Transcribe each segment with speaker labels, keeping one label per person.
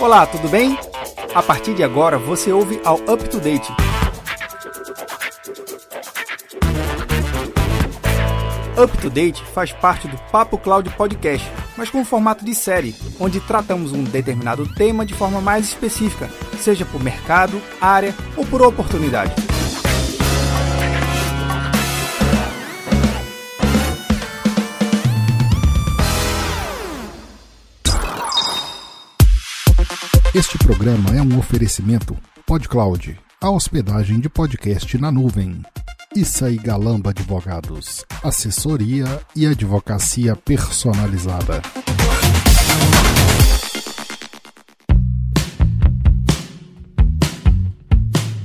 Speaker 1: Olá, tudo bem? A partir de agora você ouve ao Up to Date. Up to Date faz parte do Papo Cloud Podcast, mas com formato de série, onde tratamos um determinado tema de forma mais específica, seja por mercado, área ou por oportunidade.
Speaker 2: Este programa é um oferecimento PodCloud, a hospedagem de podcast na nuvem. Issa e Galamba Advogados, assessoria e advocacia personalizada.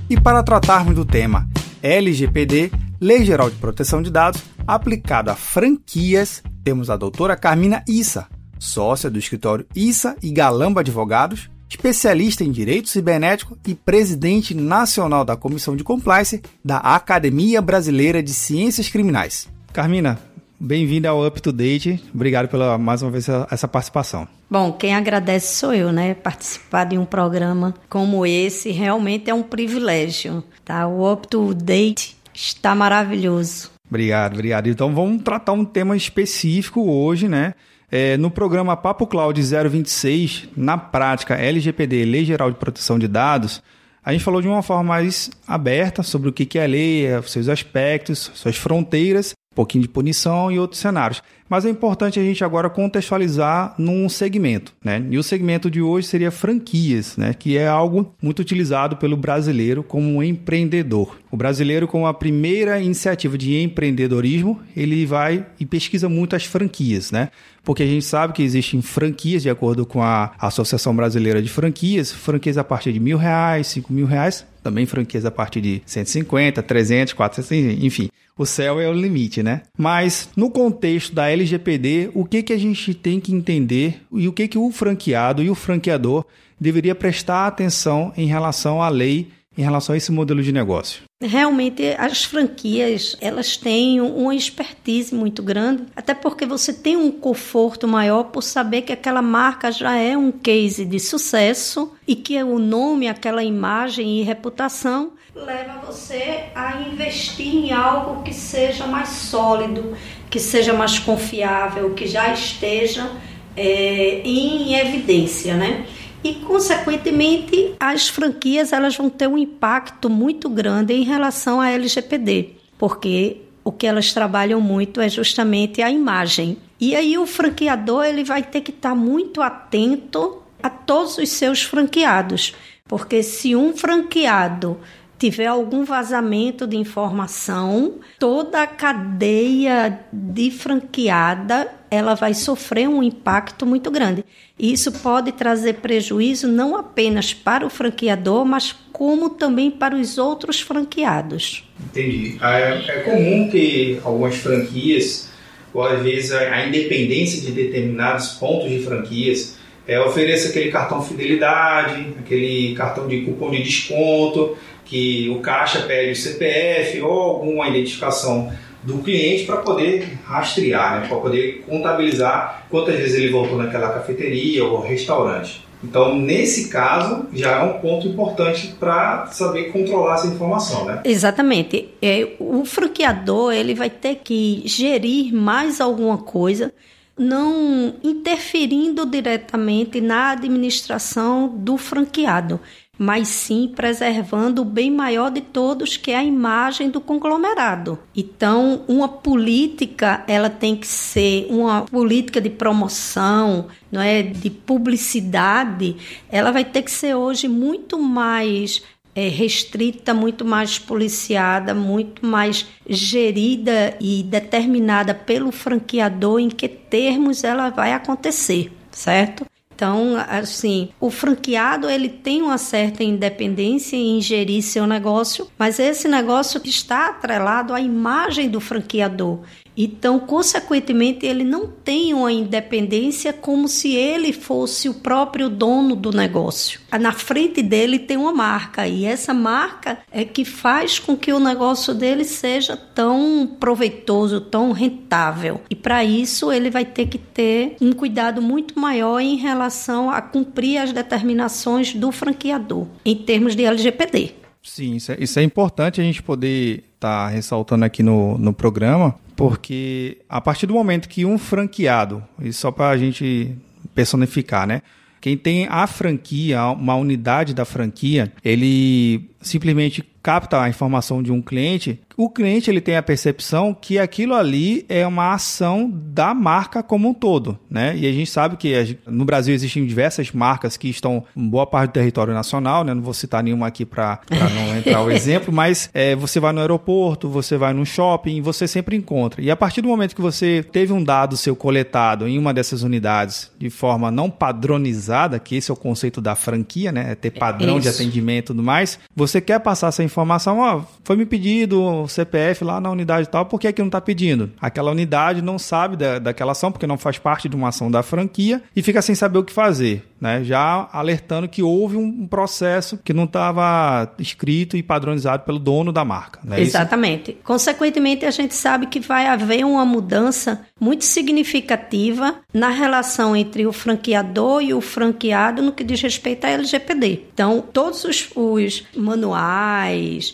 Speaker 1: E para tratarmos do tema LGPD, Lei Geral de Proteção de Dados, aplicado a franquias, temos a doutora Carmina Issa, sócia do escritório Issa e Galamba Advogados, especialista em direito cibernético e presidente nacional da Comissão de Compliance da Academia Brasileira de Ciências Criminais. Carmina, bem-vinda ao Up to Date. Obrigado pela mais uma vez essa participação.
Speaker 3: Bom, quem agradece sou eu, né? Participar de um programa como esse realmente é um privilégio, tá? O Up to Date está maravilhoso.
Speaker 1: Obrigado, obrigado. Então vamos tratar um tema específico hoje, né? É, no programa Papo Cloud 026, na prática LGPD, Lei Geral de Proteção de Dados, a gente falou de uma forma mais aberta sobre o que é a lei, seus aspectos, suas fronteiras pouquinho de punição e outros cenários. Mas é importante a gente agora contextualizar num segmento, né? E o segmento de hoje seria franquias, né? Que é algo muito utilizado pelo brasileiro como um empreendedor. O brasileiro, com a primeira iniciativa de empreendedorismo, ele vai e pesquisa muito as franquias, né? Porque a gente sabe que existem franquias, de acordo com a Associação Brasileira de Franquias, franquias a partir de mil reais, cinco mil reais, também franquias a partir de 150, 300, 400, enfim. O céu é o limite, né? Mas no contexto da LGPD, o que, que a gente tem que entender e o que, que o franqueado e o franqueador deveria prestar atenção em relação à lei em relação a esse modelo de negócio?
Speaker 3: Realmente, as franquias, elas têm uma expertise muito grande, até porque você tem um conforto maior por saber que aquela marca já é um case de sucesso e que o nome, aquela imagem e reputação leva você a investir em algo que seja mais sólido, que seja mais confiável, que já esteja é, em evidência, né? E consequentemente as franquias elas vão ter um impacto muito grande em relação à LGPD, porque o que elas trabalham muito é justamente a imagem. E aí o franqueador ele vai ter que estar muito atento a todos os seus franqueados, porque se um franqueado tiver algum vazamento de informação, toda a cadeia de franqueada ela vai sofrer um impacto muito grande. E isso pode trazer prejuízo não apenas para o franqueador, mas como também para os outros franqueados.
Speaker 1: Entendi. É, é comum que algumas franquias, ou às vezes a independência de determinados pontos de franquias, é, ofereça aquele cartão fidelidade, aquele cartão de cupom de desconto, que o caixa pede o CPF ou alguma identificação do cliente para poder rastrear, né, para poder contabilizar quantas vezes ele voltou naquela cafeteria ou restaurante. Então, nesse caso, já é um ponto importante para saber controlar essa informação, né?
Speaker 3: Exatamente. É, o franqueador ele vai ter que gerir mais alguma coisa, não interferindo diretamente na administração do franqueado mas sim preservando o bem maior de todos, que é a imagem do conglomerado. Então, uma política, ela tem que ser uma política de promoção, não é, de publicidade, ela vai ter que ser hoje muito mais é, restrita, muito mais policiada, muito mais gerida e determinada pelo franqueador em que termos ela vai acontecer, certo? Então, assim, o franqueado ele tem uma certa independência em gerir seu negócio, mas esse negócio está atrelado à imagem do franqueador. Então, consequentemente, ele não tem uma independência como se ele fosse o próprio dono do negócio. Na frente dele tem uma marca e essa marca é que faz com que o negócio dele seja tão proveitoso, tão rentável. E para isso ele vai ter que ter um cuidado muito maior em relação a cumprir as determinações do franqueador em termos de LGPD.
Speaker 1: Sim, isso é, isso é importante a gente poder estar tá ressaltando aqui no, no programa, porque a partir do momento que um franqueado, e só para a gente personificar, né? Quem tem a franquia, uma unidade da franquia, ele simplesmente capta a informação de um cliente o cliente ele tem a percepção que aquilo ali é uma ação da marca como um todo, né? E a gente sabe que no Brasil existem diversas marcas que estão em boa parte do território nacional, né? Não vou citar nenhuma aqui para não entrar o exemplo, mas é, você vai no aeroporto, você vai no shopping, você sempre encontra. E a partir do momento que você teve um dado seu coletado em uma dessas unidades de forma não padronizada, que esse é o conceito da franquia, né? É ter padrão Isso. de atendimento e tudo mais, você quer passar essa informação, ó, foi me pedido o CPF lá na unidade tal, por que, que não está pedindo? Aquela unidade não sabe da, daquela ação, porque não faz parte de uma ação da franquia e fica sem saber o que fazer. Né, já alertando que houve um processo que não estava escrito e padronizado pelo dono da marca.
Speaker 3: Né? Exatamente. Isso... Consequentemente, a gente sabe que vai haver uma mudança muito significativa na relação entre o franqueador e o franqueado no que diz respeito à LGPD. Então, todos os, os manuais,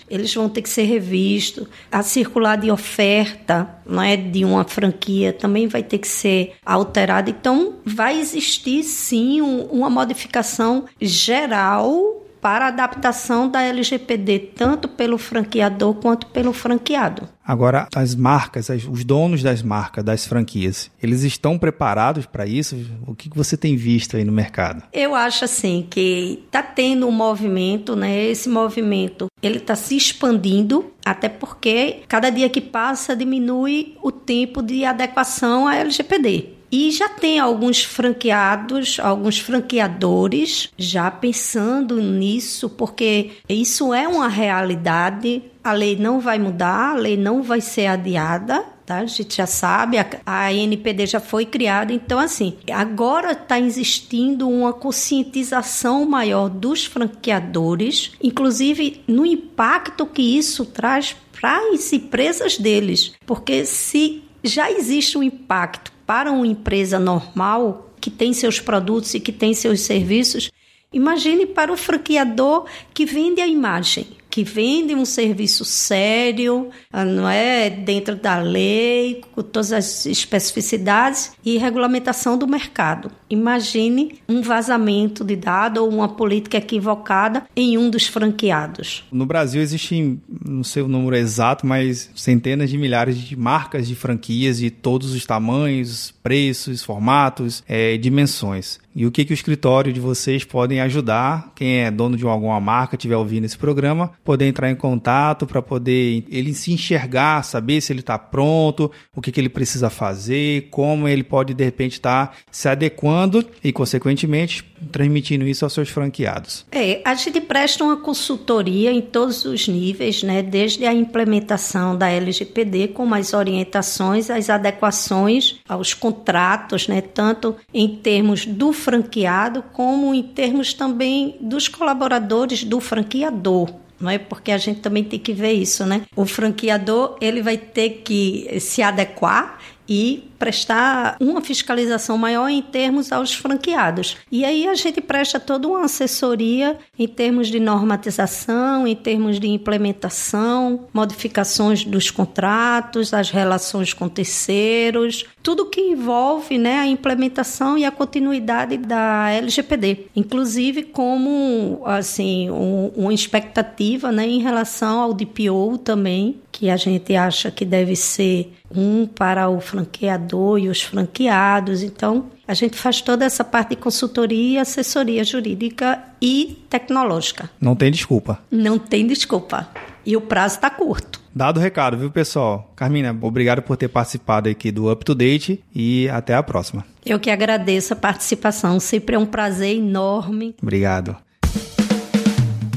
Speaker 3: eles vão ter que ser revistos, a circular de oferta não é, de uma franquia também vai ter que ser alterada. Então, vai existir sim um, uma modificação geral para a adaptação da LGPD, tanto pelo franqueador quanto pelo franqueado.
Speaker 1: Agora, as marcas, os donos das marcas, das franquias, eles estão preparados para isso? O que você tem visto aí no mercado?
Speaker 3: Eu acho assim que está tendo um movimento, né? Esse movimento ele está se expandindo, até porque cada dia que passa diminui o tempo de adequação à LGPD. E já tem alguns franqueados, alguns franqueadores já pensando nisso, porque isso é uma realidade. A lei não vai mudar, a lei não vai ser adiada. Tá? A gente já sabe, a, a NPD já foi criada, então assim, agora está existindo uma conscientização maior dos franqueadores, inclusive no impacto que isso traz para as empresas deles, porque se já existe um impacto para uma empresa normal que tem seus produtos e que tem seus serviços, imagine para o franqueador que vende a imagem que vende um serviço sério, ah, não é dentro da lei, com todas as especificidades e regulamentação do mercado. Imagine um vazamento de dado ou uma política equivocada em um dos franqueados.
Speaker 1: No Brasil existem, não sei o número exato, mas centenas de milhares de marcas de franquias de todos os tamanhos, preços, formatos, é, dimensões. E o que, que o escritório de vocês podem ajudar, quem é dono de alguma marca, estiver ouvindo esse programa, poder entrar em contato para poder ele se enxergar, saber se ele está pronto, o que, que ele precisa fazer, como ele pode de repente estar tá se adequando e, consequentemente, transmitindo isso aos seus franqueados.
Speaker 3: É, a gente presta uma consultoria em todos os níveis, né? desde a implementação da LGPD, com as orientações, as adequações aos contratos, né? tanto em termos do franqueado, como em termos também dos colaboradores do franqueador não é? Porque a gente também tem que ver isso, né? O franqueador, ele vai ter que se adequar e prestar uma fiscalização maior em termos aos franqueados. E aí a gente presta toda uma assessoria em termos de normatização, em termos de implementação, modificações dos contratos, as relações com terceiros, tudo que envolve né, a implementação e a continuidade da LGPD, inclusive como assim um, uma expectativa né, em relação ao DPO também, que a gente acha que deve ser um para o franqueador e os franqueados. Então, a gente faz toda essa parte de consultoria, assessoria jurídica e tecnológica.
Speaker 1: Não tem desculpa.
Speaker 3: Não tem desculpa. E o prazo está curto.
Speaker 1: Dado o recado, viu, pessoal? Carmina, obrigado por ter participado aqui do Up to Date e até a próxima.
Speaker 3: Eu que agradeço a participação, sempre é um prazer enorme.
Speaker 1: Obrigado.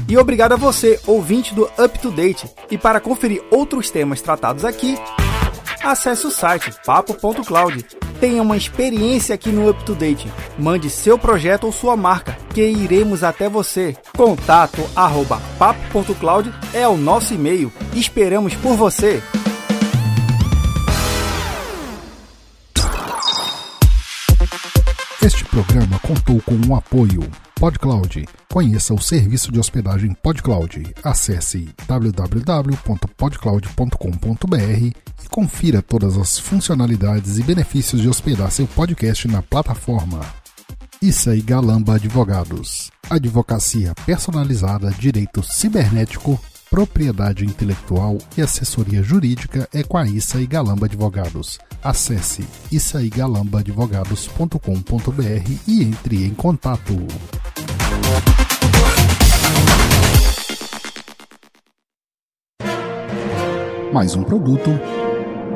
Speaker 1: E obrigado a você, ouvinte do Up to Date. E para conferir outros temas tratados aqui, Acesse o site papo.cloud. Tenha uma experiência aqui no Up to Date. Mande seu projeto ou sua marca, que iremos até você. Contato arroba papo.cloud é o nosso e-mail. Esperamos por você.
Speaker 2: Este programa contou com o apoio PodCloud. Conheça o serviço de hospedagem PodCloud. Acesse www.podcloud.com.br confira todas as funcionalidades e benefícios de hospedar seu podcast na plataforma. Issa e Galamba Advogados. Advocacia personalizada, direito cibernético, propriedade intelectual e assessoria jurídica é com a Issa e Galamba Advogados. Acesse isaigalambaadvogados.com.br e entre em contato. Mais um produto